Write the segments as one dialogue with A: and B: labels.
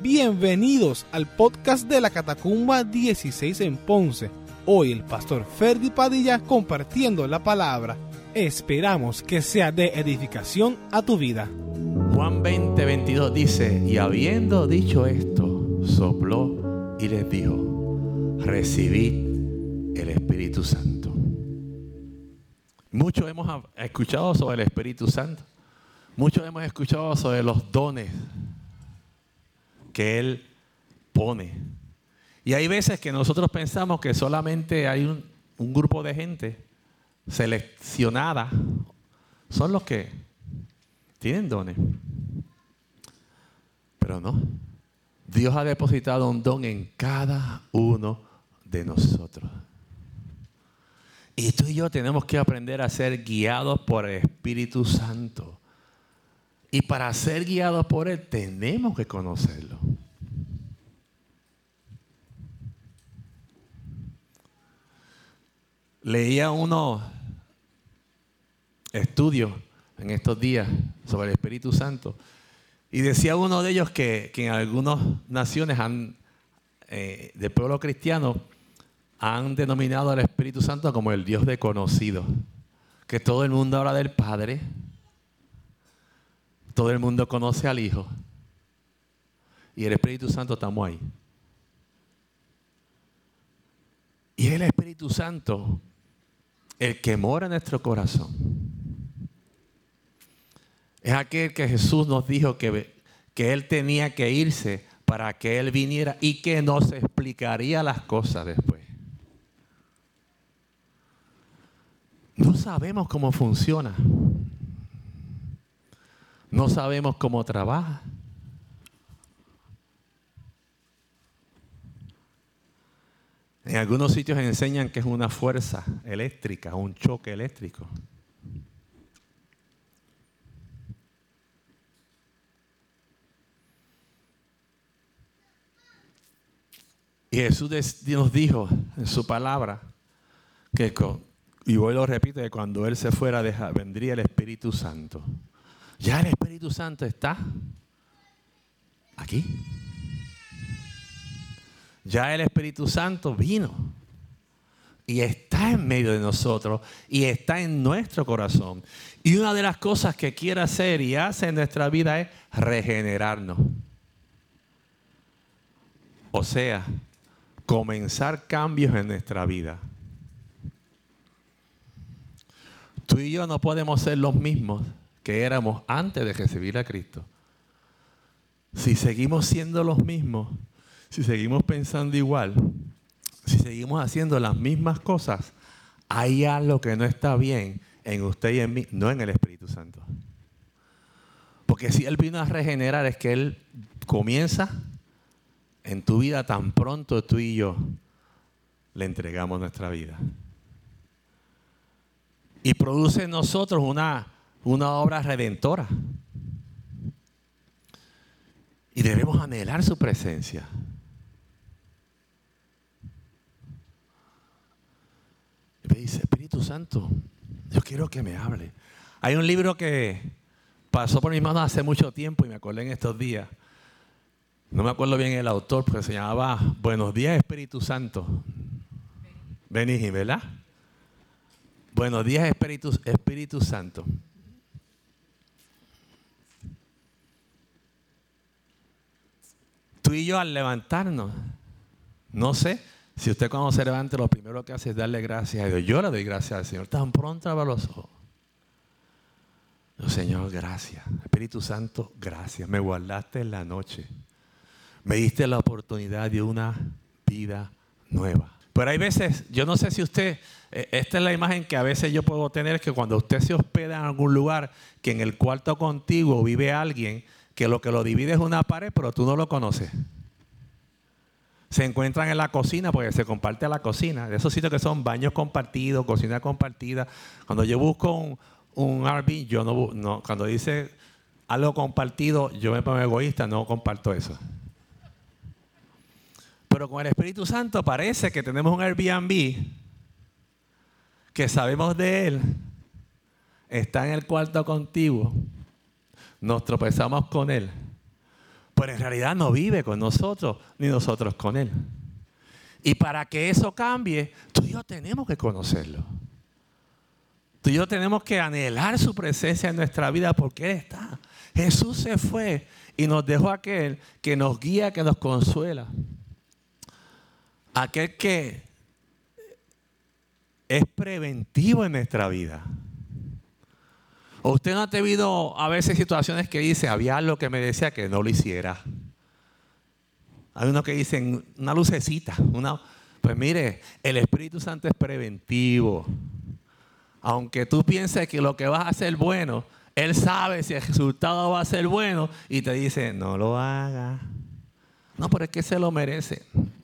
A: Bienvenidos al podcast de la Catacumba 16 en Ponce. Hoy el pastor Ferdi Padilla compartiendo la palabra. Esperamos que sea de edificación a tu vida.
B: Juan 20, 22 dice, y habiendo dicho esto, sopló y les dijo, recibid el Espíritu Santo. Muchos hemos escuchado sobre el Espíritu Santo. Muchos hemos escuchado sobre los dones que Él pone. Y hay veces que nosotros pensamos que solamente hay un, grupo de gente seleccionada, son los que tienen dones. Pero no. Dios ha depositado un don en cada uno de nosotros. Y tú y yo tenemos que aprender a ser guiados por el Espíritu Santo. Y para ser guiados por Él tenemos que conocerlo. Leía unos estudios en estos días sobre el Espíritu Santo y decía uno de ellos que, en algunas naciones han, eh, del pueblo cristiano han denominado al Espíritu Santo como el Dios desconocido. Que todo el mundo habla del Padre, todo el mundo conoce al Hijo y el Espíritu Santo estamos ahí. Y el Espíritu Santo el que mora en nuestro corazón. Es aquel que Jesús nos dijo que, que Él tenía que irse para que Él viniera y que nos explicaría las cosas después. No sabemos cómo funciona. No sabemos cómo trabaja. En algunos sitios enseñan que es una fuerza eléctrica, un choque eléctrico. Y Jesús nos dijo en su palabra que, y hoy lo repito, que cuando Él se fuera vendría el Espíritu Santo. Ya el Espíritu Santo está aquí. Ya el Espíritu Santo vino y está en medio de nosotros y está en nuestro corazón. Y una de las cosas que quiere hacer y hace en nuestra vida es regenerarnos. O sea, comenzar cambios en nuestra vida. Tú y yo no podemos ser los mismos que éramos antes de recibir a Cristo. Si seguimos siendo los mismos, si seguimos pensando igual, si seguimos haciendo las mismas cosas, hay algo que no está bien en usted y en mí, no en el Espíritu Santo. Porque si Él vino a regenerar es que Él comienza en tu vida tan pronto tú y yo le entregamos nuestra vida. Y produce en nosotros una, una obra redentora. Y debemos anhelar su presencia. Y me dice, Espíritu Santo, yo quiero que me hable. Hay un libro que pasó por mis manos hace mucho tiempo y me acordé en estos días. No me acuerdo bien el autor, pero se llamaba Buenos días Espíritu Santo. Benigni, ¿verdad? Buenos días Espíritu, Espíritu Santo. Tú y yo al levantarnos, no sé, si usted cuando se levante lo primero que hace es darle gracias a Dios. Yo le doy gracias al Señor. Tan pronto abra los ojos. Señor, gracias. Espíritu Santo, gracias. Me guardaste en la noche. Me diste la oportunidad de una vida nueva. Pero hay veces, yo no sé si usted, eh, esta es la imagen que a veces yo puedo tener, que cuando usted se hospeda en algún lugar, que en el cuarto contigo vive alguien, que lo que lo divide es una pared, pero tú no lo conoces se encuentran en la cocina porque se comparte la cocina. De esos sitios que son baños compartidos, cocina compartida. Cuando yo busco un, un yo no, no, cuando dice algo compartido, yo me pongo egoísta, no comparto eso. Pero con el Espíritu Santo parece que tenemos un Airbnb que sabemos de él, está en el cuarto contigo, nos tropezamos con él, pero en realidad no vive con nosotros ni nosotros con Él. Y para que eso cambie, tú y yo tenemos que conocerlo. Tú y yo tenemos que anhelar su presencia en nuestra vida porque Él está. Jesús se fue y nos dejó aquel que nos guía, que nos consuela. Aquel que es preventivo en nuestra vida. ¿O usted no ha tenido a veces situaciones que dice, había algo que me decía que no lo hiciera? Hay unos que dicen, una lucecita, una... Pues mire, el Espíritu Santo es preventivo. Aunque tú pienses que lo que vas a hacer bueno, Él sabe si el resultado va a ser bueno y te dice, no lo haga. No, pero es que se lo merece.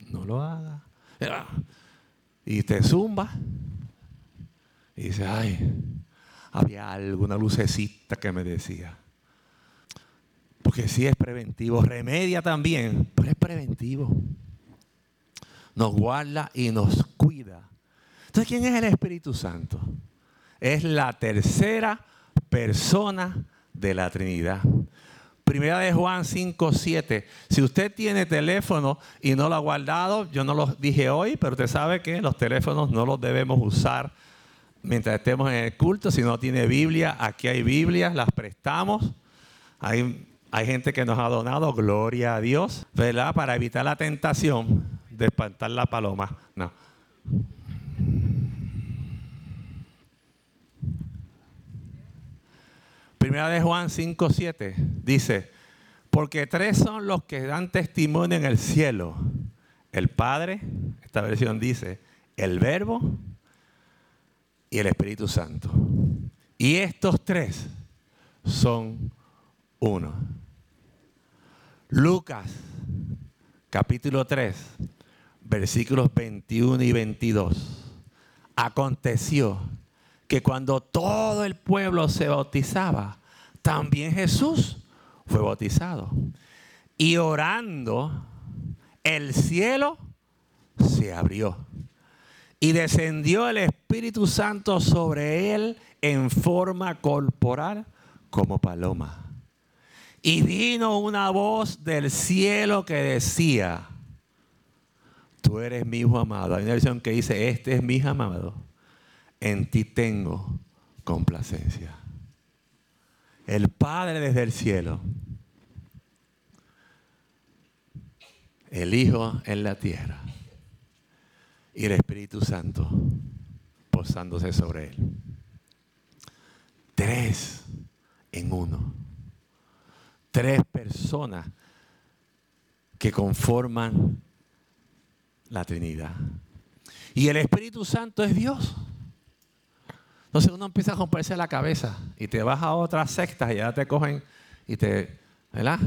B: No lo haga. Y te zumba. Y dice, ay, había alguna lucecita que me decía. Porque si es preventivo, remedia también, pero es preventivo. Nos guarda y nos cuida. Entonces, ¿quién es el Espíritu Santo? Es la tercera persona de la Trinidad. Primera de Juan 5, 7. Si usted tiene teléfono y no lo ha guardado, yo no lo dije hoy, pero usted sabe que los teléfonos no los debemos usar mientras estemos en el culto. Si no tiene Biblia, aquí hay Biblias, las prestamos. Hay, hay gente que nos ha donado, gloria a Dios, ¿verdad? Para evitar la tentación de espantar la paloma. No. Primera de Juan 5, 7 dice, porque tres son los que dan testimonio en el cielo. El Padre, esta versión dice, el Verbo y el Espíritu Santo. Y estos tres son uno. Lucas, capítulo 3, versículos 21 y 22. Aconteció que cuando todo el pueblo se bautizaba, también Jesús fue bautizado. Y orando, el cielo se abrió y descendió el Espíritu Santo sobre él en forma corporal como paloma. Y vino una voz del cielo que decía, tú eres mi hijo amado. Hay una versión que dice, este es mi hijo amado, en ti tengo complacencia. El Padre desde el cielo, el Hijo en la tierra y el Espíritu Santo posándose sobre él. Tres en uno. Tres personas que conforman la Trinidad. Y el Espíritu Santo es Dios. Entonces uno empieza a romperse la cabeza y te vas a otras sectas y ya te cogen y te, ¿verdad?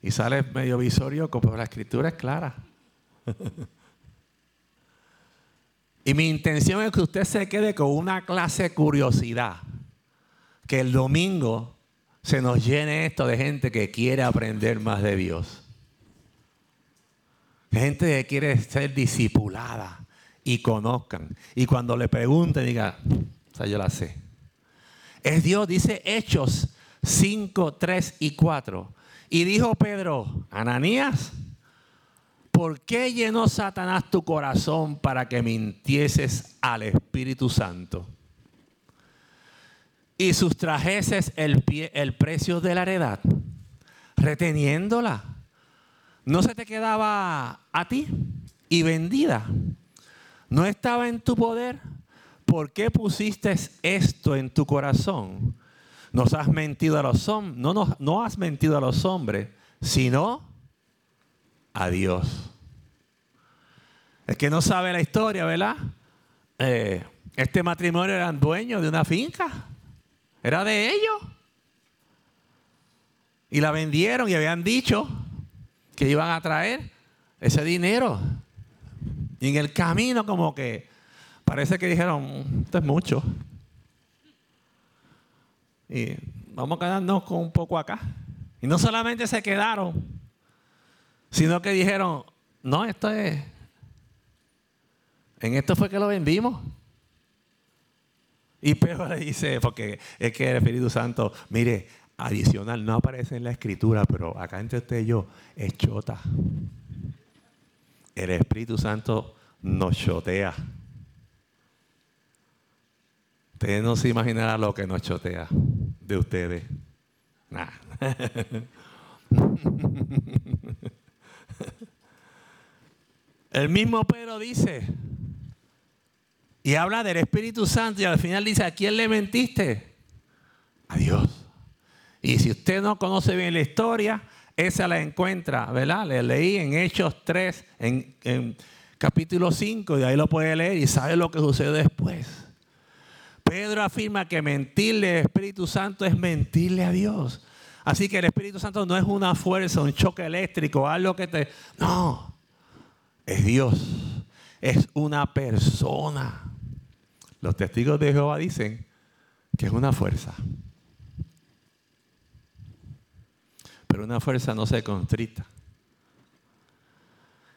B: Y sales medio visorio, como la escritura es clara. Y mi intención es que usted se quede con una clase de curiosidad. Que el domingo se nos llene esto de gente que quiere aprender más de Dios. Gente que quiere ser discipulada y conozcan. Y cuando le pregunten, diga, o yo la sé. Es Dios, dice Hechos 5, 3 y 4. Y dijo Pedro, Ananías, ¿por qué llenó Satanás tu corazón para que mintieses al Espíritu Santo? Y sustrajeses el, el precio de la heredad, reteniéndola. ¿No se te quedaba a ti y vendida? ¿No estaba en tu poder? ¿Por qué pusiste esto en tu corazón? No has mentido a los hombres, sino a Dios. El que no sabe la historia, ¿verdad? Eh, este matrimonio eran dueños de una finca. Era de ellos. Y la vendieron y habían dicho que iban a traer ese dinero. Y en el camino como que parece que dijeron, esto es mucho. Y vamos a quedarnos con un poco acá. Y no solamente se quedaron, sino que dijeron, no, esto es, en esto fue que lo vendimos. Y Pedro le dice, porque es que el Espíritu Santo, mire, adicional, no aparece en la escritura, pero acá entre usted y yo, es chota. El Espíritu Santo nos chotea. Ustedes no se imaginarán lo que nos chotea de ustedes. El mismo Pedro dice, y habla del Espíritu Santo y al final dice, ¿a quién le mentiste? A Dios. Y si usted no conoce bien la historia, esa la encuentra, ¿verdad? Le leí en Hechos 3, en, en capítulo 5, y ahí lo puede leer y sabe lo que sucede después. Pedro afirma que mentirle al Espíritu Santo es mentirle a Dios. Así que el Espíritu Santo no es una fuerza, un choque eléctrico, algo que te... No, es Dios, es una persona. Los testigos de Jehová dicen que es una fuerza. Pero una fuerza no se constrita.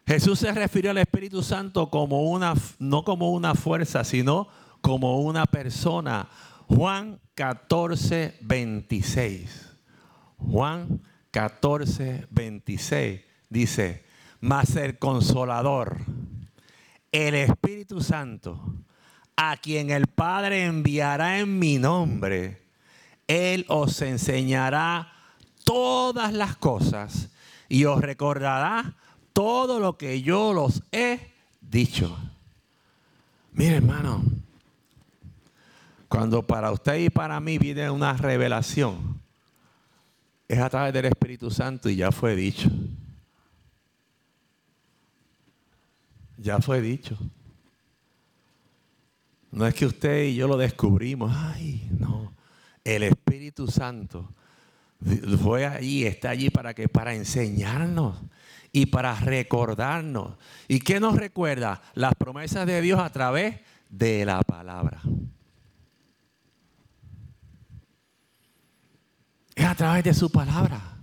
B: Jesús se refirió al Espíritu Santo como una, no como una fuerza, sino como una persona. Juan 14, 26. Juan 14, 26 dice, mas el consolador, el Espíritu Santo, a quien el Padre enviará en mi nombre, Él os enseñará todas las cosas y os recordará todo lo que yo los he dicho. Mire hermano, cuando para usted y para mí viene una revelación, es a través del Espíritu Santo y ya fue dicho. Ya fue dicho. No es que usted y yo lo descubrimos. Ay, no. El Espíritu Santo fue allí, está allí para que para enseñarnos y para recordarnos. ¿Y qué nos recuerda? Las promesas de Dios a través de la palabra. Es a través de su palabra.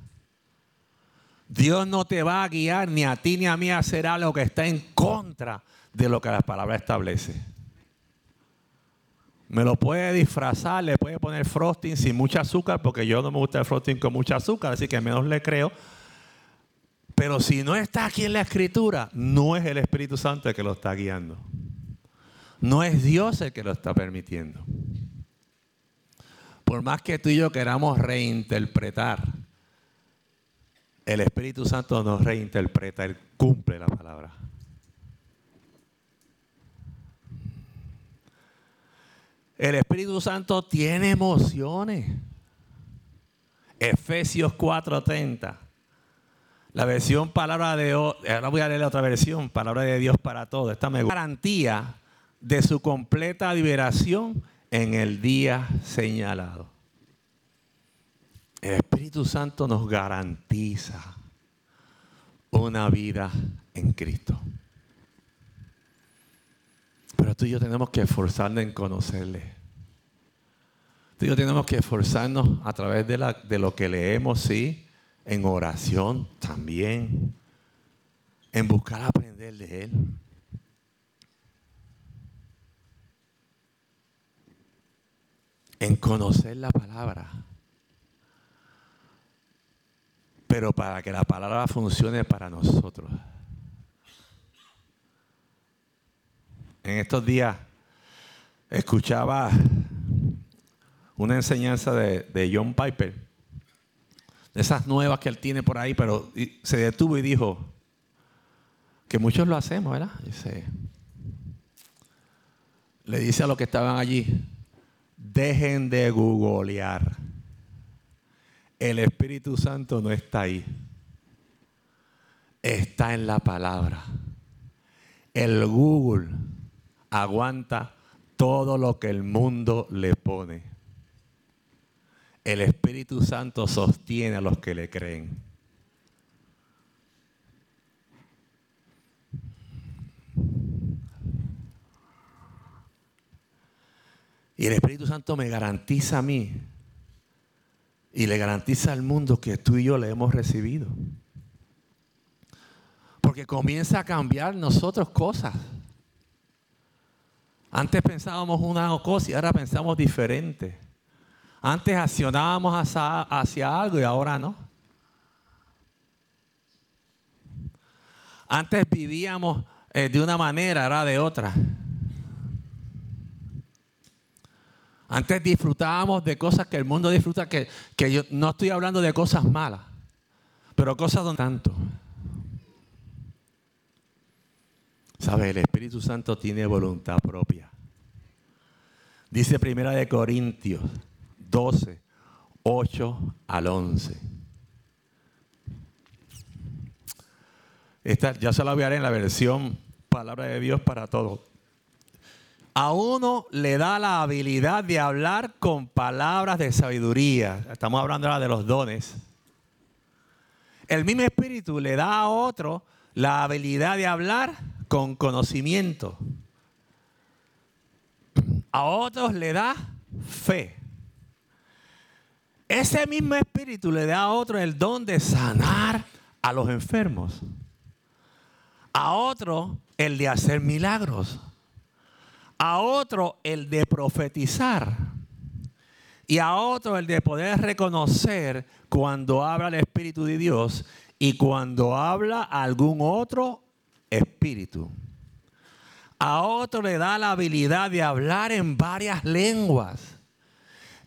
B: Dios no te va a guiar ni a ti ni a mí a hacer algo que está en contra de lo que la palabra establece. Me lo puede disfrazar, le puede poner frosting sin mucha azúcar, porque yo no me gusta el frosting con mucha azúcar, así que menos le creo. Pero si no está aquí en la escritura, no es el Espíritu Santo el que lo está guiando. No es Dios el que lo está permitiendo por más que tú y yo queramos reinterpretar, el Espíritu Santo nos reinterpreta, Él cumple la palabra. El Espíritu Santo tiene emociones. Efesios 4:30. La versión palabra de Dios, ahora voy a leer otra versión, palabra de Dios para todos. Esta me garantía de su completa liberación en el día señalado. El Espíritu Santo nos garantiza una vida en Cristo. Pero tú y yo tenemos que esforzarnos en conocerle. Tú y yo tenemos que esforzarnos a través de, lo que leemos, sí, en oración también, en buscar aprender de Él. en conocer la palabra. Pero para que la palabra funcione para nosotros. En estos días escuchaba una enseñanza de, John Piper, de esas nuevas que él tiene por ahí, pero se detuvo y dijo que muchos lo hacemos, ¿verdad? le dice a los que estaban allí, Dejen de googlear. El Espíritu Santo no está ahí. Está en la palabra. El Google aguanta todo lo que el mundo le pone. El Espíritu Santo sostiene a los que le creen. Y el Espíritu Santo me garantiza a mí y le garantiza al mundo que tú y yo le hemos recibido. Porque comienza a cambiar nosotros cosas. Antes pensábamos una cosa y ahora pensamos diferente. Antes accionábamos hacia, hacia algo y ahora no. Antes vivíamos eh, de una manera, ahora de otra. Antes disfrutábamos de cosas que el mundo disfruta, que, que yo no estoy hablando de cosas malas, pero cosas donde tanto. ¿Sabe? El Espíritu Santo tiene voluntad propia. Dice Primera de Corintios 12, 8 al 11. Esta, ya se la voy a en la versión Palabra de Dios para todos. A uno le da la habilidad de hablar con palabras de sabiduría. Estamos hablando ahora de los dones. El mismo Espíritu le da a otro la habilidad de hablar con conocimiento. A otros le da fe. Ese mismo espíritu le da a otro el don de sanar a los enfermos. A otro el de hacer milagros. A otro el de profetizar. Y a otro el de poder reconocer cuando habla el Espíritu de Dios y cuando habla algún otro espíritu. A otro le da la habilidad de hablar en varias lenguas.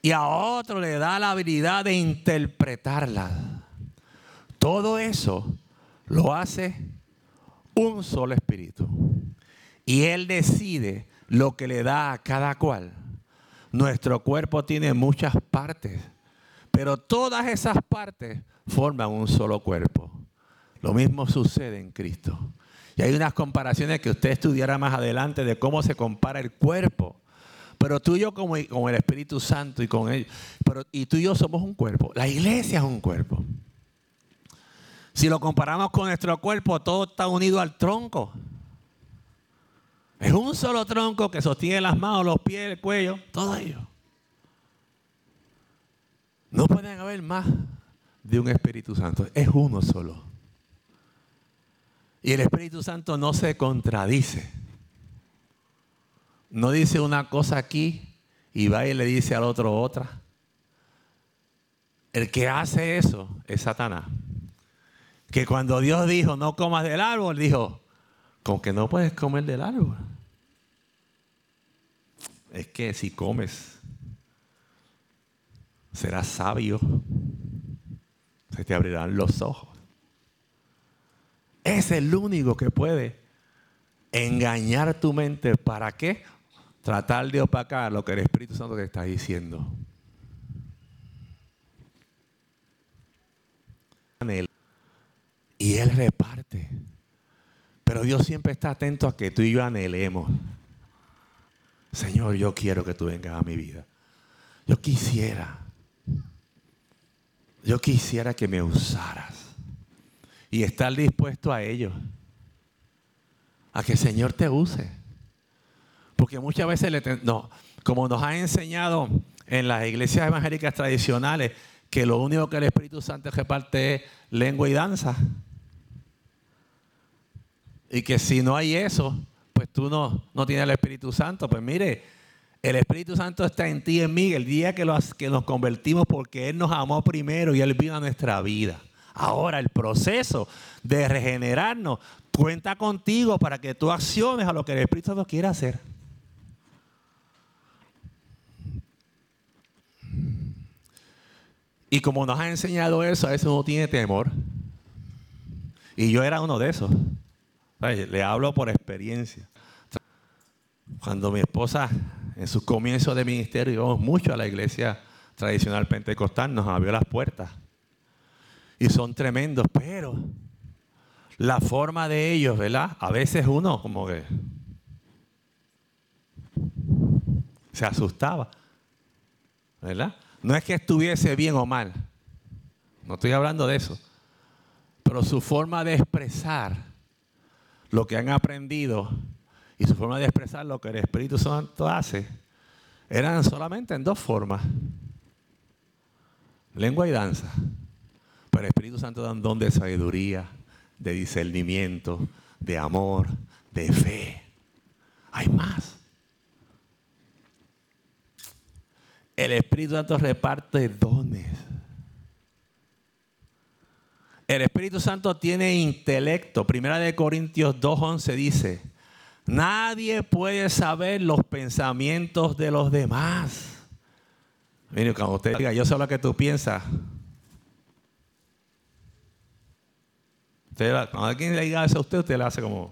B: Y a otro le da la habilidad de interpretarlas. Todo eso lo hace un solo espíritu. Y Él decide lo que le da a cada cual. Nuestro cuerpo tiene muchas partes, pero todas esas partes forman un solo cuerpo. Lo mismo sucede en Cristo. Y hay unas comparaciones que usted estudiará más adelante de cómo se compara el cuerpo. Pero tú y yo como, el Espíritu Santo y con él, pero, y tú y yo somos un cuerpo. La iglesia es un cuerpo. Si lo comparamos con nuestro cuerpo, todo está unido al tronco. Es un solo tronco que sostiene las manos, los pies, el cuello, todo ello. No pueden haber más de un Espíritu Santo. Es uno solo. Y el Espíritu Santo no se contradice. No dice una cosa aquí y va y le dice al otro otra. El que hace eso es Satanás. Que cuando Dios dijo no comas del árbol, dijo, con que no puedes comer del árbol. Es que si comes, serás sabio. Se te abrirán los ojos. Es el único que puede engañar tu mente. ¿Para qué? Tratar de opacar lo que el Espíritu Santo te está diciendo. Y Él reparte. Dios siempre está atento a que tú y yo anhelemos. Señor, yo quiero que tú vengas a mi vida. Yo quisiera. Yo quisiera que me usaras y estar dispuesto a ello. A que el Señor te use. Porque muchas veces, le no, como nos ha enseñado en las iglesias evangélicas tradicionales, que lo único que el Espíritu Santo reparte es lengua y danza. Y que si no hay eso, pues tú no, no tienes el Espíritu Santo. Pues mire, el Espíritu Santo está en ti y en mí el día que, que nos convertimos porque Él nos amó primero y Él vino a nuestra vida. Ahora el proceso de regenerarnos cuenta contigo para que tú acciones a lo que el Espíritu Santo quiere hacer. Y como nos ha enseñado eso, a veces uno tiene temor. Y yo era uno de esos. Le hablo por experiencia. Cuando mi esposa, en sus comienzos de ministerio, íbamos mucho a la iglesia tradicional pentecostal, nos abrió las puertas y son tremendos, pero la forma de ellos, ¿verdad? A veces uno como que se asustaba, ¿verdad? No es que estuviese bien o mal, no estoy hablando de eso, pero su forma de expresar lo que han aprendido y su forma de expresar lo que el Espíritu Santo hace, eran solamente en dos formas, lengua y danza. Pero el Espíritu Santo da un don de sabiduría, de discernimiento, de amor, de fe. Hay más. El Espíritu Santo reparte dones. El Espíritu Santo tiene intelecto. Primera de Corintios 2.11 dice, nadie puede saber los pensamientos de los demás. Mire, cuando usted diga, yo sé lo que tú piensas. cuando alguien le diga eso a usted, usted le hace como...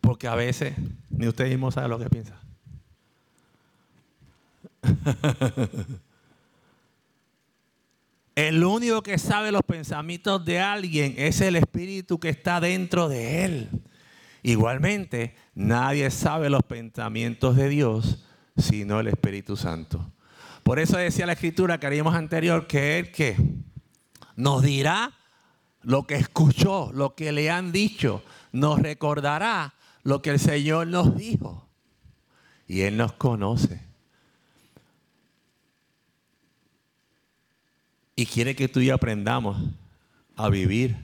B: Porque a veces ni usted mismo sabe lo que piensa. El único que sabe los pensamientos de alguien es el espíritu que está dentro de él. Igualmente, nadie sabe los pensamientos de Dios sino el Espíritu Santo. Por eso decía la escritura que haríamos anterior que Él que nos dirá lo que escuchó, lo que le han dicho, nos recordará lo que el Señor nos dijo. Y Él nos conoce. Y quiere que tú y yo aprendamos a vivir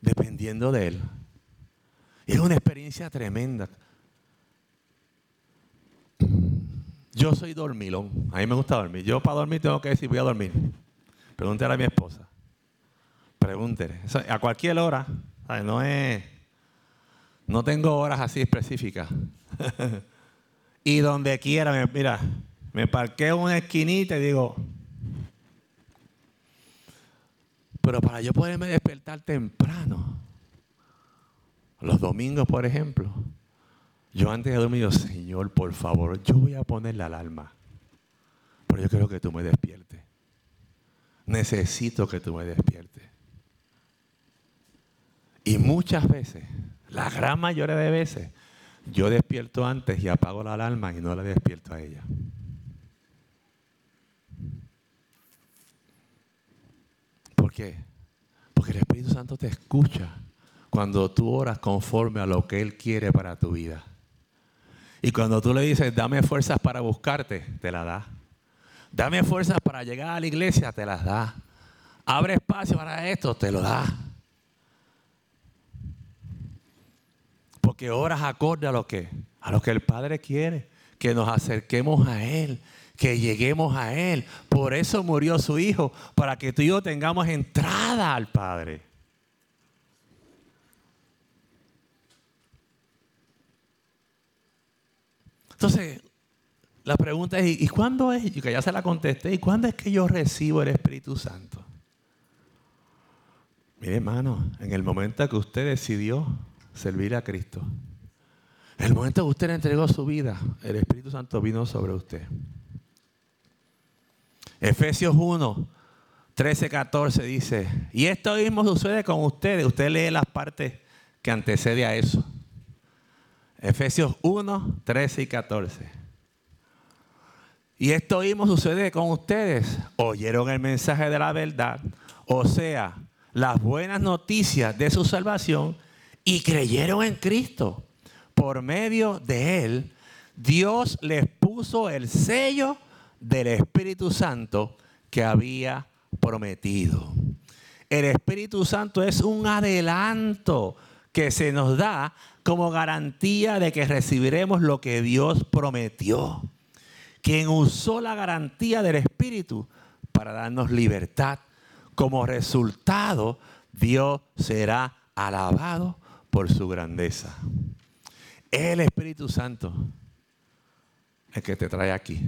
B: dependiendo de Él. es una experiencia tremenda. Yo soy dormilón. A mí me gusta dormir. Yo para dormir tengo que decir voy a dormir. Pregúntale a mi esposa. Pregúntele. A cualquier hora. No es. No tengo horas así específicas. y donde quiera, mira, me parqueo en una esquinita y digo. Pero para yo poderme despertar temprano, los domingos, por ejemplo, yo antes de dormir, Señor, por favor, yo voy a poner la alarma. Pero yo quiero que tú me despiertes. Necesito que tú me despiertes. Y muchas veces, la gran mayoría de veces, yo despierto antes y apago la alarma y no la despierto a ella. ¿Por qué? Porque el Espíritu Santo te escucha cuando tú oras conforme a lo que Él quiere para tu vida. Y cuando tú le dices, dame fuerzas para buscarte, te la da. Dame fuerzas para llegar a la iglesia, te las da. Abre espacio para esto, te lo da. Porque oras acorde a lo que, a lo que el Padre quiere, que nos acerquemos a Él, que lleguemos a Él. Por eso murió su Hijo, para que tú y yo tengamos entrada al Padre. Entonces, la pregunta es, ¿y cuándo es? Y que ya se la contesté, ¿y cuándo es que yo recibo el Espíritu Santo? Mire, hermano, en el momento que usted decidió servir a Cristo, en el momento que usted le entregó su vida, el Espíritu Santo vino sobre usted. Efesios 1, 13, 14 dice, y esto mismo sucede con ustedes. Usted lee las partes que antecede a eso. Efesios 1, 13 y 14. Y esto mismo sucede con ustedes. Oyeron el mensaje de la verdad, o sea, las buenas noticias de su salvación y creyeron en Cristo. Por medio de él, Dios les puso el sello del Espíritu Santo que había prometido. El Espíritu Santo es un adelanto que se nos da como garantía de que recibiremos lo que Dios prometió. Quien usó la garantía del Espíritu para darnos libertad. Como resultado, Dios será alabado por su grandeza. El Espíritu Santo el que te trae aquí.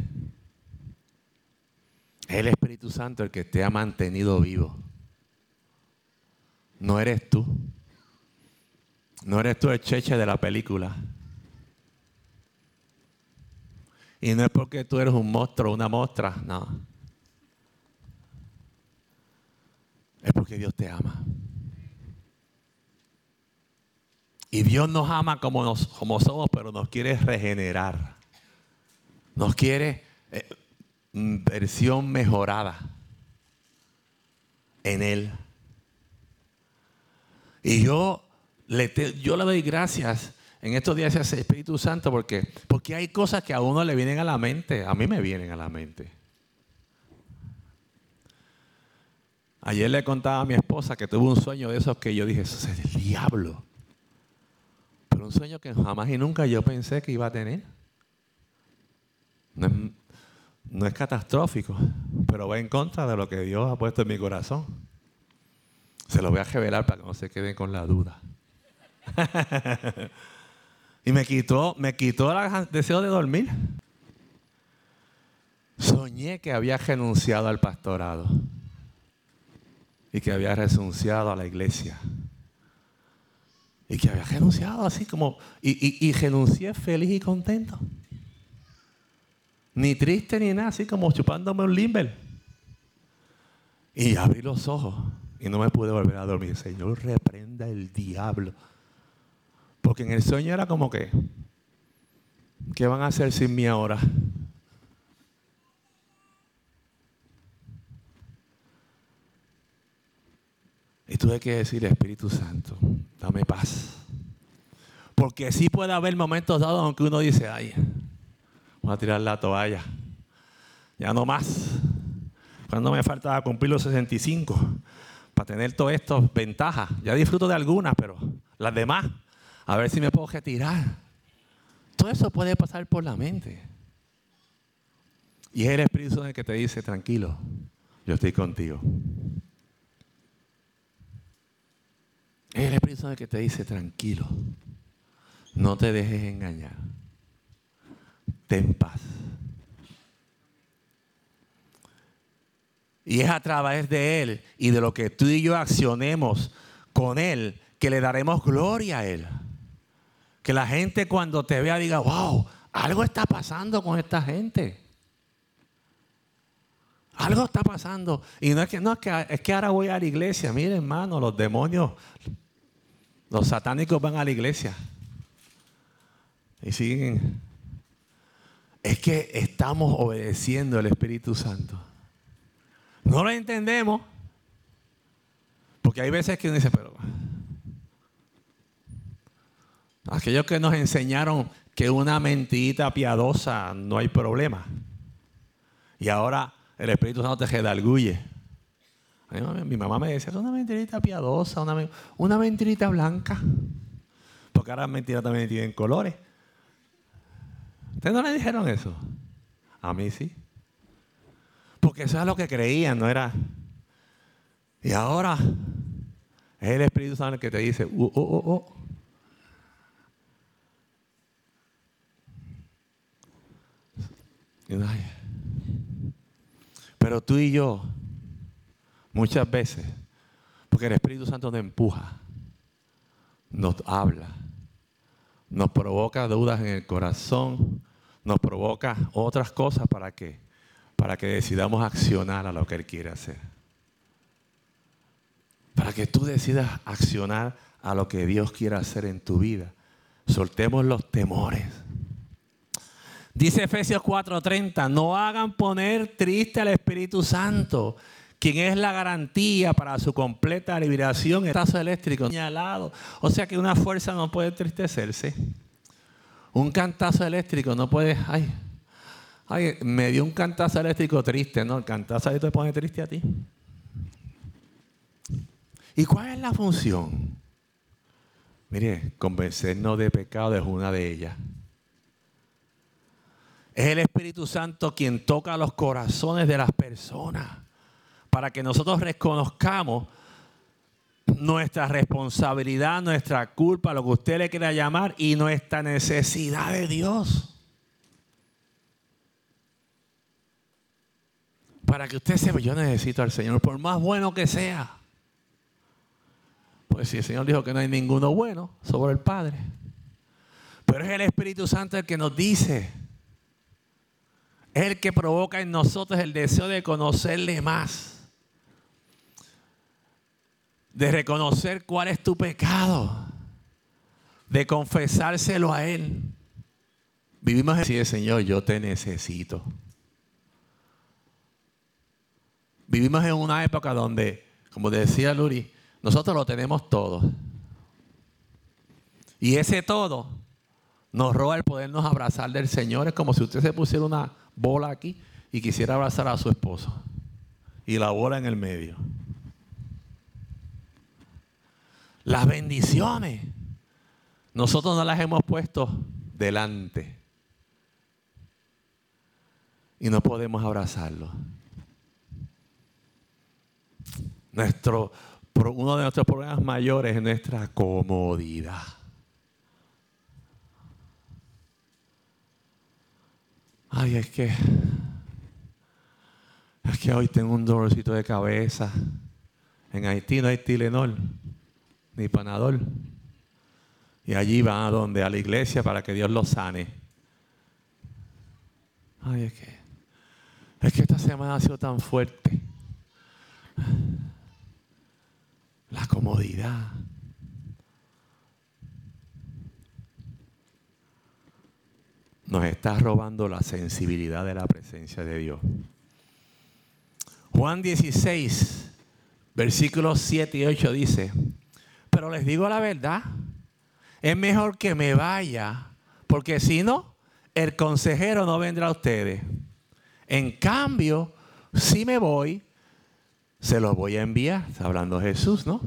B: Es el Espíritu Santo el que te ha mantenido vivo. No eres tú. No eres tú el cheche de la película. Y no es porque tú eres un monstruo una mostra, no. Es porque Dios te ama. Y Dios nos ama como, somos, pero nos quiere regenerar. Nos quiere eh, versión mejorada en Él. Y yo yo le doy gracias en estos días a ese Espíritu Santo porque, porque hay cosas que a uno le vienen a la mente, a mí me vienen a la mente. Ayer le contaba a mi esposa que tuvo un sueño de esos que yo dije, eso es el diablo. Pero un sueño que jamás y nunca yo pensé que iba a tener. No es catastrófico, pero va en contra de lo que Dios ha puesto en mi corazón. Se lo voy a revelar para que no se queden con la duda. y me quitó, me quitó el deseo de dormir. Soñé que había renunciado al pastorado y que había renunciado a la iglesia. Y que había renunciado así como, y, y, renuncié feliz y contento. Ni triste ni nada, así como chupándome un limber. Y abrí los ojos y no me pude volver a dormir. Señor, reprenda el diablo. Porque en el sueño era como que, ¿qué van a hacer sin mí ahora? Y tuve que decir, Espíritu Santo, dame paz. Porque sí puede haber momentos dados aunque uno dice, ay, voy a tirar la toalla. Ya no más. Cuando me falta cumplir los 65 para tener todas estas ventajas. Ya disfruto de algunas, pero las demás, a ver si me puedo retirar. Todo eso puede pasar por la mente. Y es el Espíritu el que te dice, tranquilo, yo estoy contigo. Es el Espíritu Santo que te dice, tranquilo, no te dejes engañar, ten paz. Y es a través de Él y de lo que tú y yo accionemos con Él que le daremos gloria a Él. Que la gente cuando te vea diga, wow, algo está pasando con esta gente. Algo está pasando. Y no es que, no, es que, es que ahora voy a la iglesia. Mire, hermano, los demonios, los satánicos van a la iglesia. Y siguen. Es que estamos obedeciendo al Espíritu Santo. No lo entendemos. Porque hay veces que uno dice, pero. Aquellos que nos enseñaron que una mentirita piadosa no hay problema. Y ahora el Espíritu Santo te redarguye. Mi mamá me decía, una mentirita piadosa, una, una mentirita blanca. Porque ahora mentiras también tienen colores. ¿Ustedes no le dijeron eso? A mí sí. Porque eso es lo que creían, no era. Y ahora es el Espíritu Santo el que te dice, oh, oh, oh, oh. Pero tú y yo, muchas veces, porque el Espíritu Santo nos empuja, nos habla, nos provoca dudas en el corazón, nos provoca otras cosas para que, para que decidamos accionar a lo que Él quiere hacer. Para que tú decidas accionar a lo que Dios quiere hacer en tu vida. Soltemos los temores. Dice Efesios 4:30, no hagan poner triste al Espíritu Santo, quien es la garantía para su completa liberación. El tazo eléctrico señalado. O sea que una fuerza no puede entristecerse. Un cantazo eléctrico no puede, ay, ay, me dio un cantazo eléctrico triste, ¿no? El cantazo te pone triste a ti. ¿Y cuál es la función? Mire, convencernos de pecado es una de ellas. Es el Espíritu Santo quien toca los corazones de las personas para que nosotros reconozcamos nuestra responsabilidad, nuestra culpa, lo que usted le quiera llamar y nuestra necesidad de Dios. Para que usted sepa, yo necesito al Señor, por más bueno que sea. Pues si el Señor dijo que no hay ninguno bueno sobre el Padre. Pero es el Espíritu Santo el que nos dice, el que provoca en nosotros el deseo de conocerle más. De reconocer cuál es tu pecado. De confesárselo a Él. Vivimos así Señor, yo te necesito. Vivimos en una época donde, como decía Luri, nosotros lo tenemos todo. Y ese todo nos roba el podernos abrazar del Señor. Es como si usted se pusiera una bola aquí y quisiera abrazar a su esposo. Y la bola en el medio. Las bendiciones. Nosotros no las hemos puesto delante. y no podemos abrazarlo. Nuestro, uno de nuestros problemas mayores es nuestra comodidad. Ay, es que es que hoy tengo un dolorcito de cabeza. En Haití no hay Tilenol ni Panadol. Y allí van a donde a la iglesia para que Dios los sane. Ay, es que es que esta semana ha sido tan fuerte. La comodidad. Nos está robando la sensibilidad de la presencia de Dios. Juan 16, versículos 7 y 8 dice, pero les digo la verdad, es mejor que me vaya, porque si no, el consejero no vendrá a ustedes. En cambio, si me voy, se los voy a enviar. Está hablando Jesús, ¿no?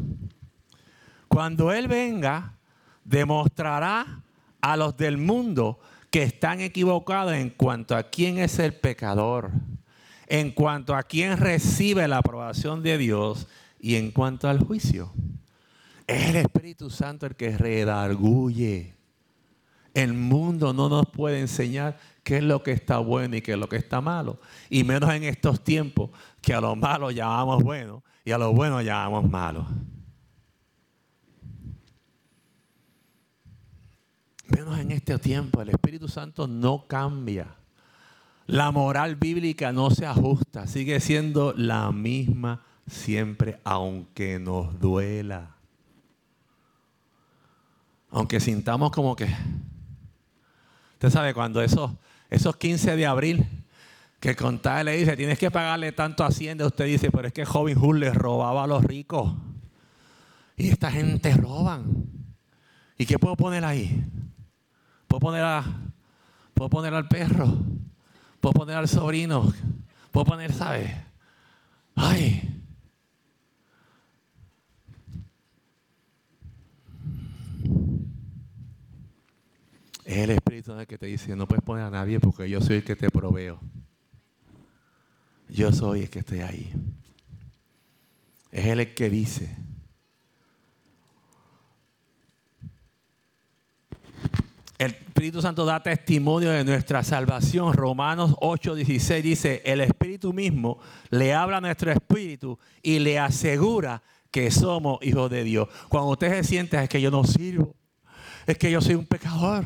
B: Cuando Él venga, demostrará a los del mundo que están equivocados en cuanto a quién es el pecador, en cuanto a quién recibe la aprobación de Dios y en cuanto al juicio. Es el Espíritu Santo el que redarguye. El mundo no nos puede enseñar qué es lo que está bueno y qué es lo que está malo. Y menos en estos tiempos que a lo malo llamamos bueno y a lo bueno llamamos malo. Menos en este tiempo, el Espíritu Santo no cambia. La moral bíblica no se ajusta, sigue siendo la misma siempre, aunque nos duela. Aunque sintamos como que, usted sabe, cuando eso esos 15 de abril, que contaba le dice, tienes que pagarle tanto a Hacienda, usted dice, pero es que Robin Hood le robaba a los ricos. Y esta gente roban. ¿Y qué puedo poner ahí? Puedo poner, a, puedo poner al perro, puedo poner al sobrino, puedo poner, ¿sabes? Ay, Es el Espíritu el que te dice, no puedes poner a nadie porque yo soy el que te proveo. Yo soy el que estoy ahí. Es el que dice. El Espíritu Santo da testimonio de nuestra salvación. Romanos 8:16 dice, el Espíritu mismo le habla a nuestro espíritu y le asegura que somos hijos de Dios. Cuando usted se siente es que yo no sirvo, es que yo soy un pecador,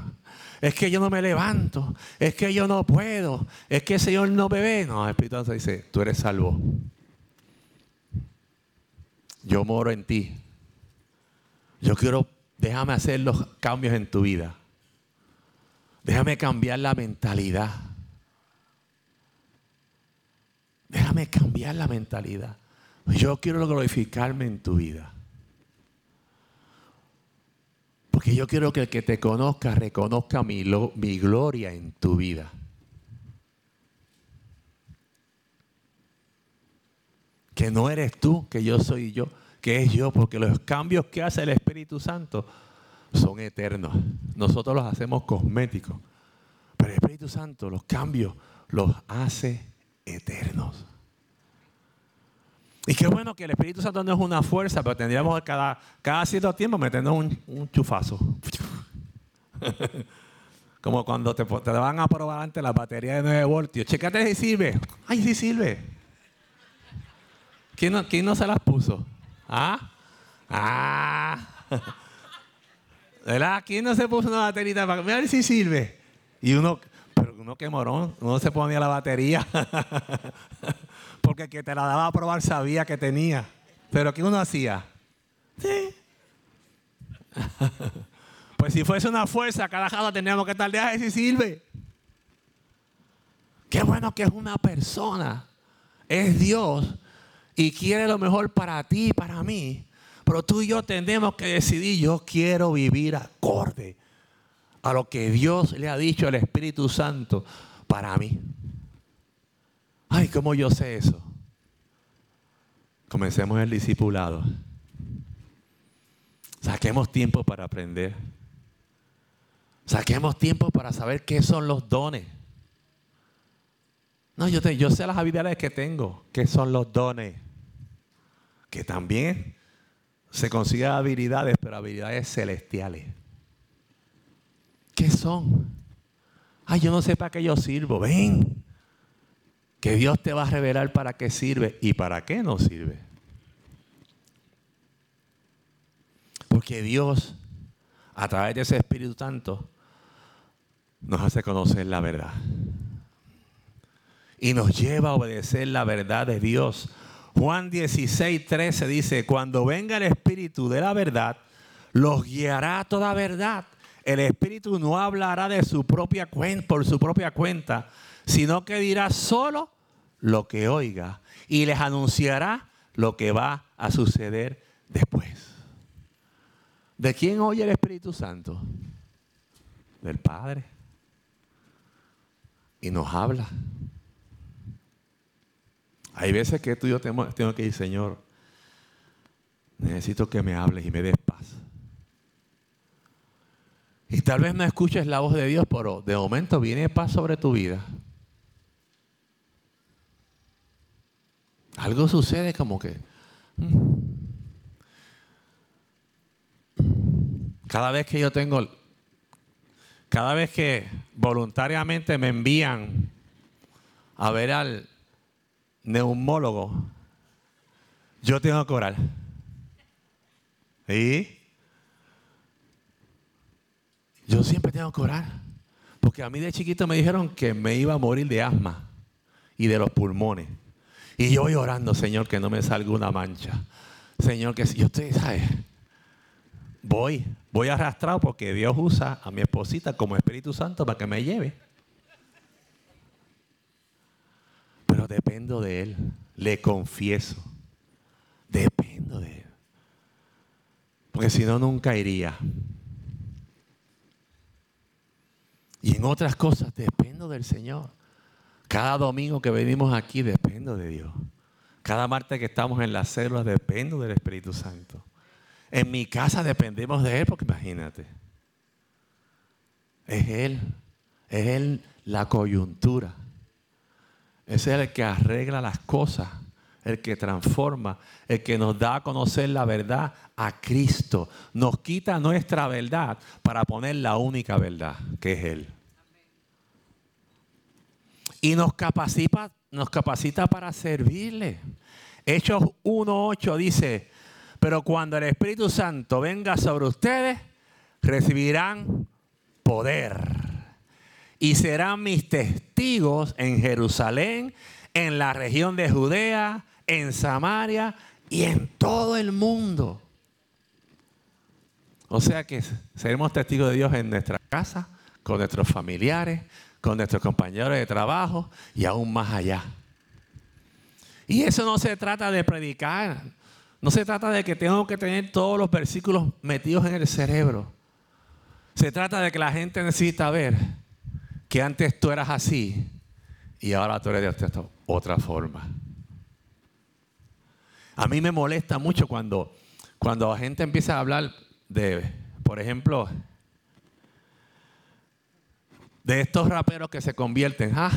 B: es que yo no me levanto, es que yo no puedo, es que el Señor no me ve. No, el Espíritu Santo dice, tú eres salvo. Yo moro en ti. Yo quiero, déjame hacer los cambios en tu vida. Déjame cambiar la mentalidad. Déjame cambiar la mentalidad. Yo quiero glorificarme en tu vida. Porque yo quiero que el que te conozca reconozca mi, mi gloria en tu vida. Que no eres tú, que yo soy yo, que es yo, porque los cambios que hace el Espíritu Santo son eternos. Nosotros los hacemos cosméticos. Pero el Espíritu Santo los cambios los hace eternos. Y qué bueno que el Espíritu Santo no es una fuerza, pero tendríamos cada, cada cierto tiempo meternos un, un chufazo. Como cuando te, te, van a probar antes la batería de 9 voltios. Chécate si sirve. Ay, sí sirve. ¿Quién no, quién no se las puso? ¿Ah? Ah. ¿Verdad? ¿Quién no se puso una baterita para ver si sirve? Y uno, pero uno que morón, uno se ponía la batería. porque el que te la daba a probar sabía que tenía. Pero ¿qué uno hacía? Sí. pues si fuese una fuerza, cada jado teníamos que estar de si sirve. Qué bueno que es una persona. Es Dios y quiere lo mejor para ti y para mí. Pero tú y yo tenemos que decidir, yo quiero vivir acorde a lo que Dios le ha dicho al Espíritu Santo para mí. Ay, ¿cómo yo sé eso? Comencemos el discipulado. Saquemos tiempo para aprender. Saquemos tiempo para saber qué son los dones. No, yo, te, yo sé las habilidades que tengo, que son los dones. Que también se consiguen habilidades, pero habilidades celestiales. ¿Qué son? Ay, yo no sé para qué yo sirvo. Ven, que Dios te va a revelar para qué sirve y para qué no sirve. Porque Dios, a través de ese Espíritu Santo, nos hace conocer la verdad. Y nos lleva a obedecer la verdad de Dios. Juan 16, 13 dice, cuando venga el Espíritu de la verdad, los guiará a toda verdad. El Espíritu no hablará de su propia cuenta, por su propia cuenta, sino que dirá solo lo que oiga y les anunciará lo que va a suceder después. ¿De quién oye el Espíritu Santo? Del Padre. Y nos habla. Hay veces que tú y yo tengo, tengo que ir, Señor, necesito que me hables y me des paz. Y tal vez no escuches la voz de Dios, pero de momento viene paz sobre tu vida. Algo sucede como que... Mm. Cada vez que yo tengo, cada vez que voluntariamente me envían a ver al neumólogo, yo tengo que orar. ¿Y? Yo siempre tengo que orar. Porque a mí de chiquito me dijeron que me iba a morir de asma y de los pulmones. Y yo voy orando, Señor, que no me salga una mancha. Señor, que si yo estoy. Voy, voy arrastrado porque Dios usa a mi esposita como Espíritu Santo para que me lleve. Pero dependo de Él, le confieso. Dependo de Él. Porque si no, nunca iría. Y en otras cosas dependo del Señor. Cada domingo que venimos aquí dependo de Dios. Cada martes que estamos en las células dependo del Espíritu Santo. En mi casa dependemos de Él porque imagínate. Es Él. Es Él la coyuntura. Es Él el que arregla las cosas, el que transforma, el que nos da a conocer la verdad a Cristo. Nos quita nuestra verdad para poner la única verdad, que es Él. Y nos capacita, nos capacita para servirle. Hechos 1.8 dice, pero cuando el Espíritu Santo venga sobre ustedes, recibirán poder. Y serán mis testigos en Jerusalén, en la región de Judea, en Samaria y en todo el mundo. O sea que seremos testigos de Dios en nuestra casa, con nuestros familiares, con nuestros compañeros de trabajo y aún más allá. Y eso no se trata de predicar, no se trata de que tengo que tener todos los versículos metidos en el cerebro. Se trata de que la gente necesita ver que antes tú eras así y ahora tú eres de otra forma. A mí me molesta mucho cuando, cuando la gente empieza a hablar de, por ejemplo, de estos raperos que se convierten. Ah,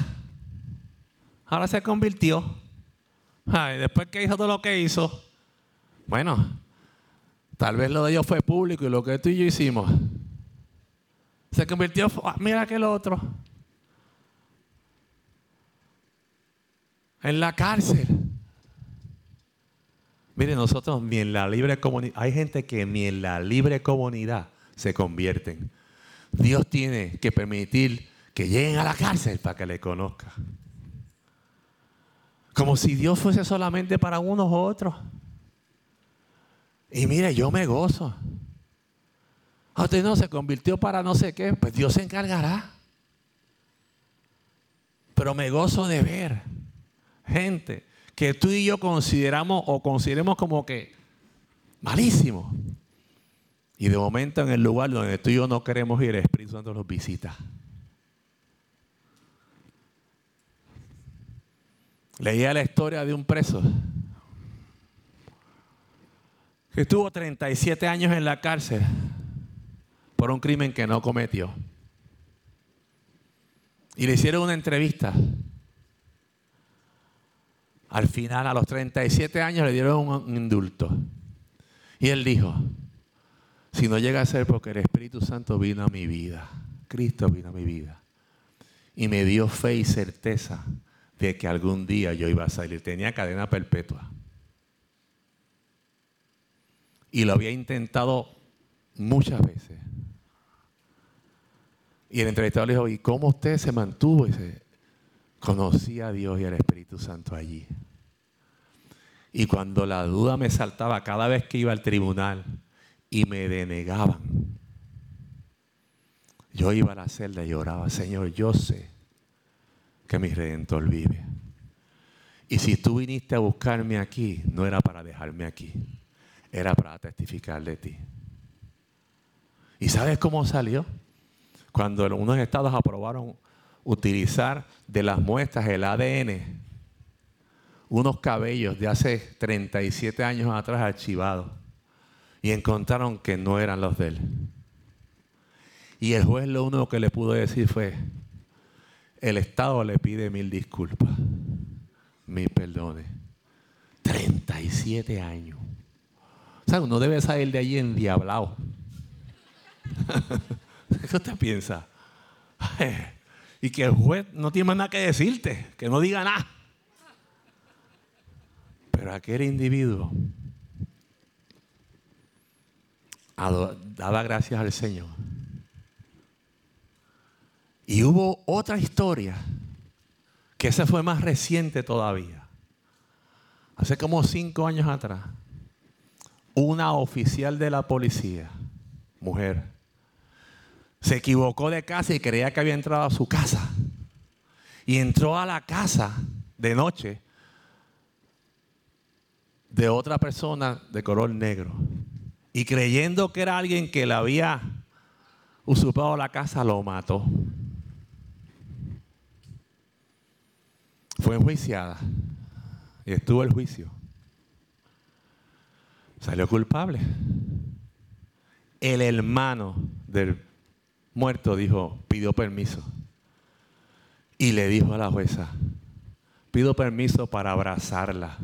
B: ahora se convirtió. Ah, después que hizo todo lo que hizo, bueno, tal vez lo de ellos fue público y lo que tú y yo hicimos. Se convirtió, ah, mira aquel otro. En la cárcel. Mire, nosotros ni en la libre comunidad, hay gente que ni en la libre comunidad se convierten. Dios tiene que permitir que lleguen a la cárcel para que le conozca. Como si Dios fuese solamente para unos u otros. Y mire, yo me gozo. A usted no se convirtió para no sé qué, pues Dios se encargará. Pero me gozo de ver gente que tú y yo consideramos o consideremos como que malísimo. Y de momento en el lugar donde tú y yo no queremos ir, el Espíritu Santo los visita. Leía la historia de un preso que estuvo 37 años en la cárcel por un crimen que no cometió. Y le hicieron una entrevista. al final, a los 37 años, le dieron un indulto. Y él dijo, si no llega a ser porque el Espíritu Santo vino a mi vida, Cristo vino a mi vida, y me dio fe y certeza de que algún día yo iba a salir. Tenía cadena perpetua. Y lo había intentado muchas veces. Y el entrevistador le dijo, ¿y cómo usted se mantuvo? Y dice, conocí a Dios y al Espíritu Santo allí. Y cuando la duda me saltaba cada vez que iba al tribunal y me denegaban, yo iba a la celda y oraba, Señor, yo sé que mi redentor vive. Y si tú viniste a buscarme aquí, no era para dejarme aquí, era para testificar de ti. ¿Y sabes cómo salió? Cuando unos estados aprobaron utilizar de las muestras el ADN, unos cabellos de hace 37 años atrás archivados, y encontraron que no eran los de él. Y el juez lo único que le pudo decir fue, el Estado le pide mil disculpas, mil perdones. 37 años. O sea, uno debe salir de allí endiablado. ¿Qué usted piensa? y que el juez no tiene más nada que decirte, que no diga nada. Pero aquel individuo daba gracias al Señor. Y hubo otra historia, que esa fue más reciente todavía. Hace como cinco años atrás, una oficial de la policía, mujer, se equivocó de casa y creía que había entrado a su casa. Y entró a la casa de noche de otra persona de color negro. Y creyendo que era alguien que le había usurpado la casa, lo mató. Fue enjuiciada y estuvo el juicio. Salió culpable. El hermano del muerto dijo, pidió permiso. Y le dijo a la jueza, pido permiso para abrazarla,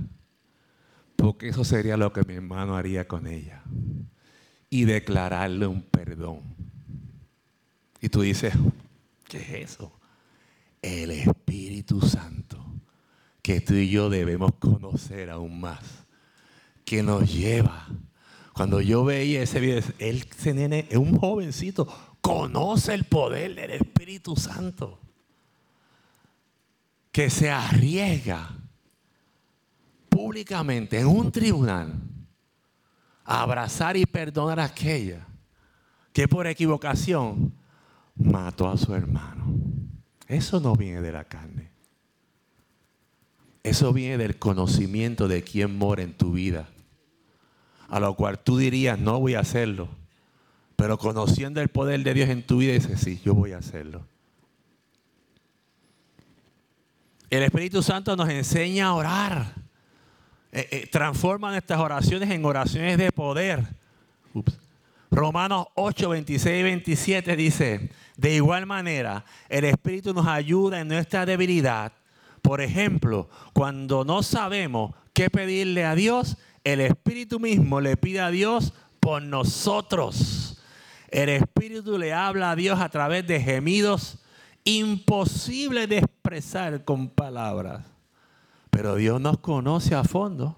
B: porque eso sería lo que mi hermano haría con ella. Y declararle un perdón. Y tú dices, ¿qué es eso? El Espíritu Santo que tú y yo debemos conocer aún más, que nos lleva. Cuando yo veía ese video, él, ese nene, es un jovencito, conoce el poder del Espíritu Santo, que se arriesga públicamente en un tribunal abrazar y perdonar a aquella que por equivocación mató a su hermano. Eso no viene de la carne. Eso viene del conocimiento de quién mora en tu vida. A lo cual tú dirías, no voy a hacerlo. Pero conociendo el poder de Dios en tu vida, dices, sí, yo voy a hacerlo. El Espíritu Santo nos enseña a orar. Eh, eh, transforma nuestras oraciones en oraciones de poder. Romanos 8, 26 y 27 dice, de igual manera, el Espíritu nos ayuda en nuestra debilidad por ejemplo, cuando no sabemos qué pedirle a Dios, el Espíritu mismo le pide a Dios por nosotros. El Espíritu le habla a Dios a través de gemidos imposibles de expresar con palabras. Pero Dios nos conoce a fondo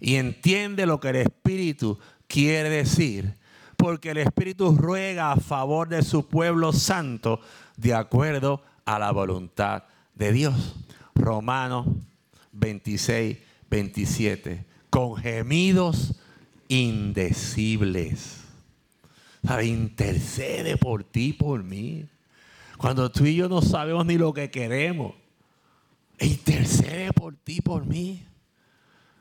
B: y entiende lo que el Espíritu quiere decir, porque el Espíritu ruega a favor de su pueblo santo de acuerdo a la voluntad de Dios. Romanos 26, 27, con gemidos indecibles. ¿Sabe? Intercede por ti, por mí. Cuando tú y yo no sabemos ni lo que queremos, intercede por ti, por mí.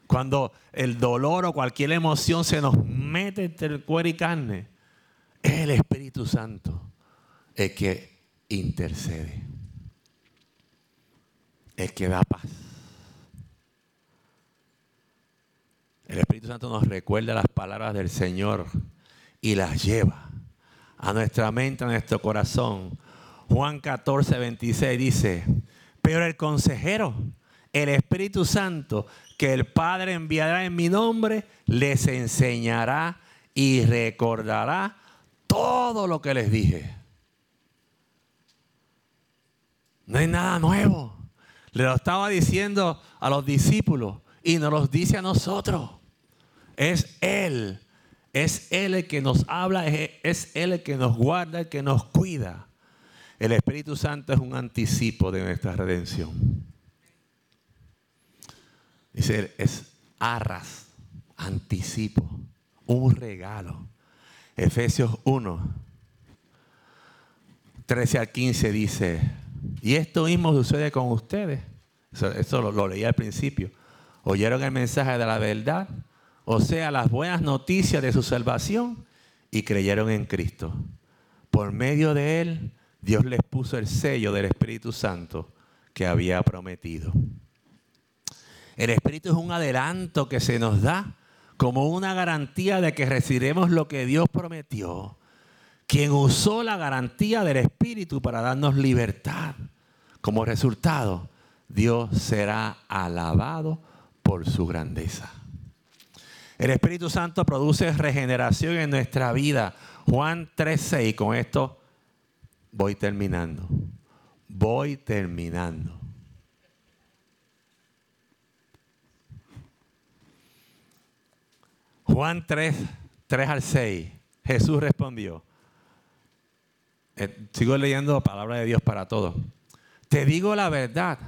B: Cuando el dolor o cualquier emoción se nos mete entre el cuero y carne, es el Espíritu Santo el que intercede el que da paz. El Espíritu Santo nos recuerda las palabras del Señor y las lleva a nuestra mente, a nuestro corazón. Juan 14, 26 dice, pero el consejero, el Espíritu Santo que el Padre enviará en mi nombre, les enseñará y recordará todo lo que les dije. No hay nada nuevo. Le lo estaba diciendo a los discípulos y nos lo dice a nosotros. Es Él. Es Él el que nos habla, es Él el que nos guarda, el que nos cuida. El Espíritu Santo es un anticipo de nuestra redención. Dice, es arras, anticipo, un regalo. Efesios 1, 13 al 15 dice, y esto mismo sucede con ustedes. Eso, lo, lo leí al principio. Oyeron el mensaje de la verdad, o sea, las buenas noticias de su salvación, y creyeron en Cristo. Por medio de Él, Dios les puso el sello del Espíritu Santo que había prometido. El Espíritu es un adelanto que se nos da como una garantía de que recibiremos lo que Dios prometió quien usó la garantía del Espíritu para darnos libertad. Como resultado, Dios será alabado por su grandeza. El Espíritu Santo produce regeneración en nuestra vida. Juan 13, y con esto voy terminando. Voy terminando. Juan 3, 3 al 6. Jesús respondió, eh, sigo leyendo la palabra de Dios para todos. Te digo la verdad,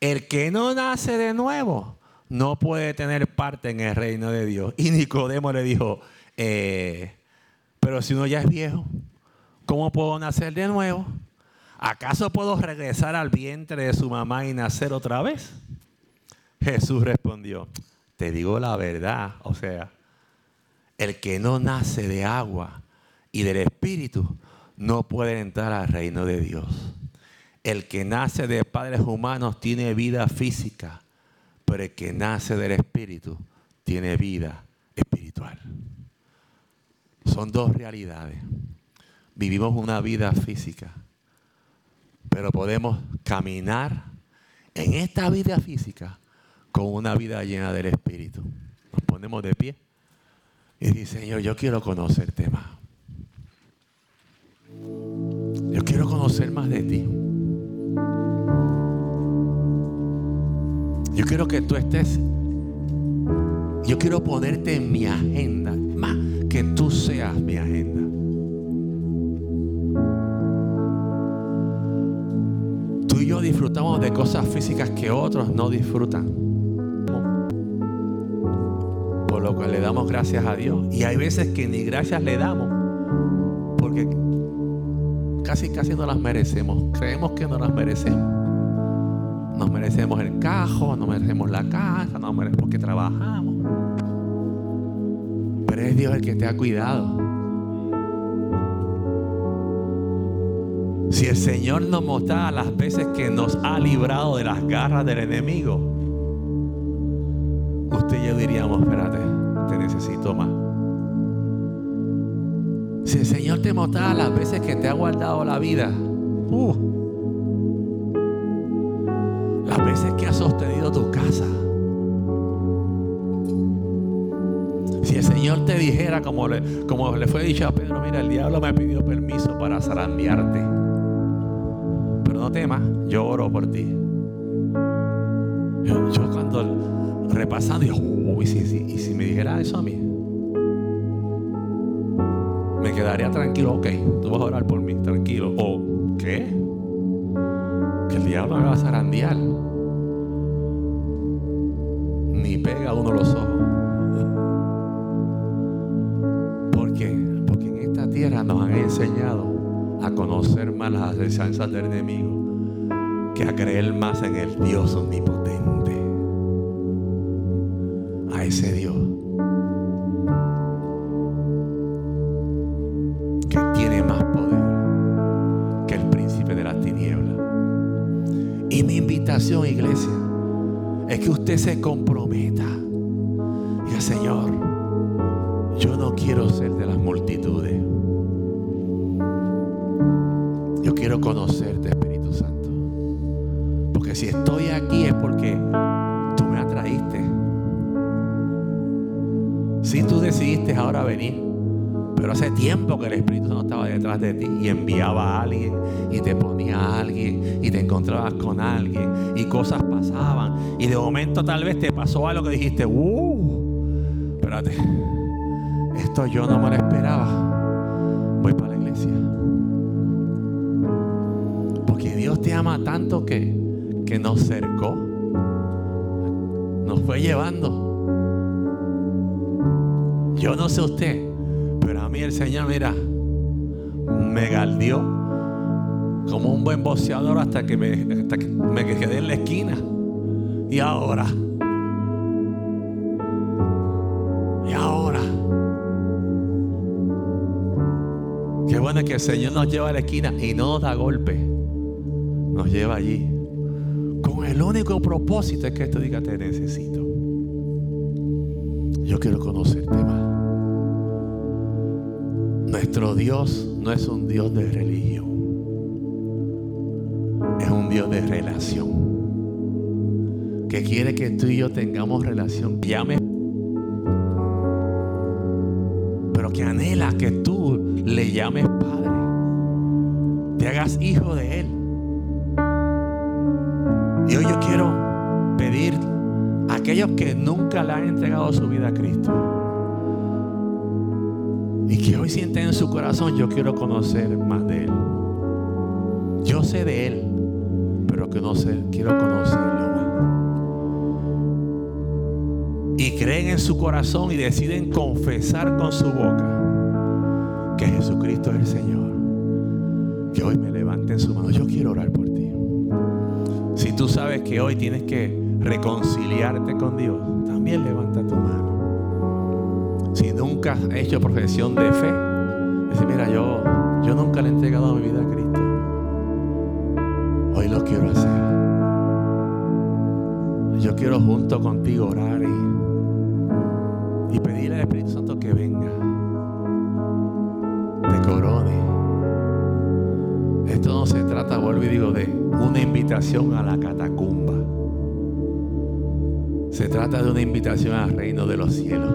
B: el que no nace de nuevo no puede tener parte en el reino de Dios. Y Nicodemo le dijo, eh, pero si uno ya es viejo, ¿cómo puedo nacer de nuevo? ¿Acaso puedo regresar al vientre de su mamá y nacer otra vez? Jesús respondió, te digo la verdad, o sea, el que no nace de agua y del Espíritu no pueden entrar al reino de Dios. El que nace de padres humanos tiene vida física, pero el que nace del Espíritu tiene vida espiritual. Son dos realidades. Vivimos una vida física, pero podemos caminar en esta vida física con una vida llena del Espíritu. Nos ponemos de pie y dice, Señor, yo quiero conocerte más. Yo quiero conocer más de ti. Yo quiero que tú estés. Yo quiero ponerte en mi agenda. Más que tú seas mi agenda. Disfrutamos de cosas físicas que otros no disfrutan. Por lo cual le damos gracias a Dios. Y hay veces que ni gracias le damos. Porque casi casi no las merecemos. Creemos que no las merecemos. Nos merecemos el cajo, no merecemos la casa, no merecemos porque trabajamos. Pero es Dios el que te ha cuidado. Si el Señor nos mostrara las veces que nos ha librado de las garras del enemigo, usted y yo diríamos, espérate, te necesito más. Si el Señor te mostrara las veces que te ha guardado la vida, uh, las veces que ha sostenido tu casa. Si el Señor te dijera, como le, fue dicho a Pedro, mira, el diablo me pedido permiso para zarandearte. No temas, yo oro por ti. Yo, cuando repasando, digo, uy, y si me dijera eso a mí me quedaría tranquilo. Ok, tú vas a orar por mí, tranquilo. ¿O qué? Que el diablo me va a zarandear. Ni pega uno los ojos. ¿Por qué? Porque en esta tierra nos han enseñado a conocer más las del enemigo que a creer más en el Dios omnipotente. A ese Dios iglesia, es que usted se comprometa. Diga, Señor, yo no quiero ser de las multitudes. Yo quiero. Porque si estoy aquí es porque tú me atraíste. Si tú decidiste ahora venir, pero hace tiempo que el Espíritu no estaba detrás de ti y enviaba a alguien y te ponía a alguien y te encontrabas con alguien y cosas pasaban y de momento tal vez te pasó algo que dijiste, uh, espérate, esto yo no me lo esperaba. Voy para la iglesia. Porque Dios te ama tanto que, que nos cercó, nos fue llevando. Yo no sé usted, pero a mí el Señor, mira, me galdió como un buen boxeador hasta que me, hasta que me quedé en la esquina. Y ahora, y ahora, qué bueno que el Señor nos lleva a la esquina y no nos da golpe, nos lleva allí. El único propósito es que esto diga te necesito. Yo quiero conocerte más. Nuestro Dios no es un Dios de religión. Es un Dios de relación. Que quiere que tú y yo tengamos relación. Llame. Pero que anhela que tú le llames Padre. Te hagas hijo de Él. Y hoy yo quiero pedir a aquellos que nunca le han entregado su vida a Cristo y que hoy sienten en su corazón, yo quiero conocer más de Él. Yo sé de Él, pero que no quiero conocerlo más. Y creen en su corazón y deciden confesar con su boca que Jesucristo es el Señor. Que hoy me levanten su mano. Yo quiero orar por ti. Tú sabes que hoy tienes que reconciliarte con Dios, también levanta tu mano si nunca has hecho profesión de fe, dice, mira, yo, yo nunca le he entregado mi vida a Cristo. Hoy lo quiero hacer. Yo quiero junto contigo orar y, y pedirle al Espíritu Santo que venga, te corone. Esto no se trata, vuelvo y digo, de invitación a la catacumba. Se trata de una invitación al reino de los cielos.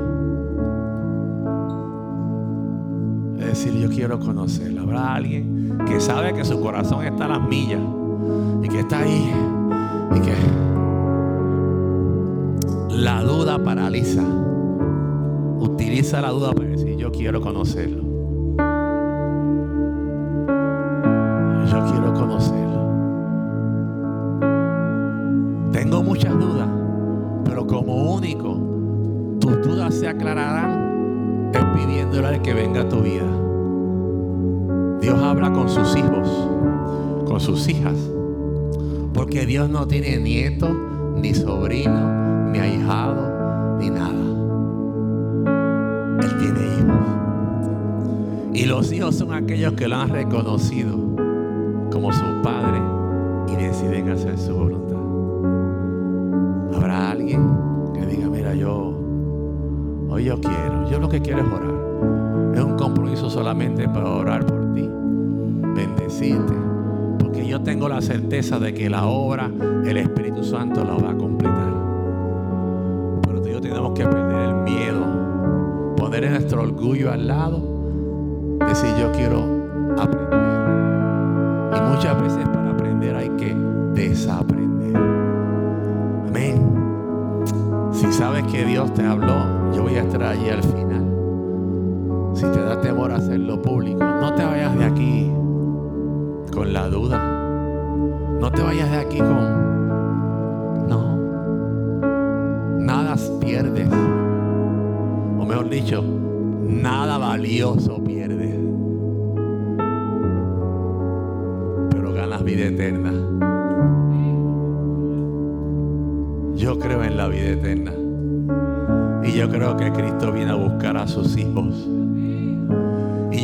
B: Es decir, yo quiero conocerlo. Habrá alguien que sabe que su corazón está a las millas y que está ahí y que la duda paraliza. Utiliza la duda para decir, yo quiero conocerlo. Yo quiero conocerlo. Muchas dudas, pero como único, tus dudas se aclararán es pidiéndole al que venga a tu vida. Dios habla con sus hijos, con sus hijas, porque Dios no tiene nieto, ni sobrino, ni ahijado, ni nada. Él tiene hijos. Y los hijos son aquellos que lo han reconocido como su padre y deciden hacer su voluntad. Yo quiero, yo lo que quiero es orar. Es un compromiso solamente para orar por ti, bendecirte, porque yo tengo la certeza de que la obra, el Espíritu Santo la va a completar. Pero tú yo tenemos que perder el miedo, poner nuestro orgullo al lado, decir yo quiero aprender. Y muchas veces para aprender hay que desaprender. Amén. Si sabes que Dios te habló, voy a estar allí al final. Si te da temor hacerlo público, no te vayas de aquí con la duda. No te vayas de aquí con... No. Nada pierdes. O mejor dicho, nada valioso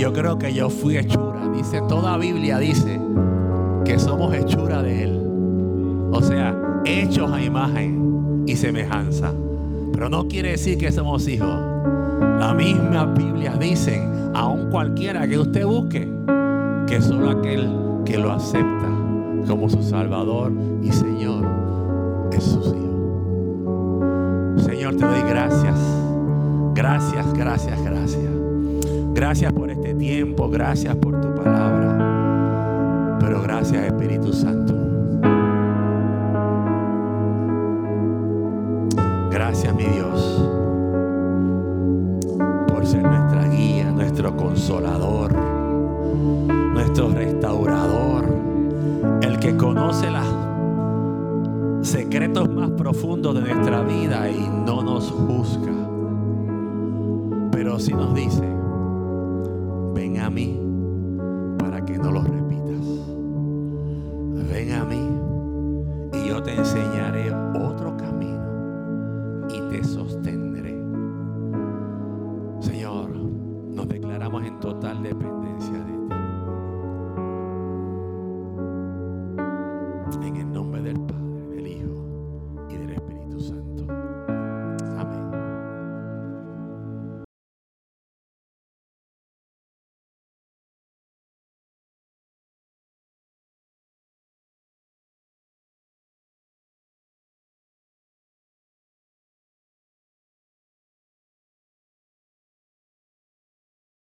B: yo creo que yo fui hechura. Dice, toda Biblia dice que somos hechura de Él. O sea, hechos a imagen y semejanza. Pero no quiere decir que somos hijos. La misma Biblia dicen, aun cualquiera que usted busque, que solo aquel que lo acepta como su Salvador y Señor es su Hijo. Señor, te doy gracias. Gracias, gracias, gracias. Gracias por tiempo, gracias por tu palabra, pero gracias Espíritu Santo. Gracias mi Dios.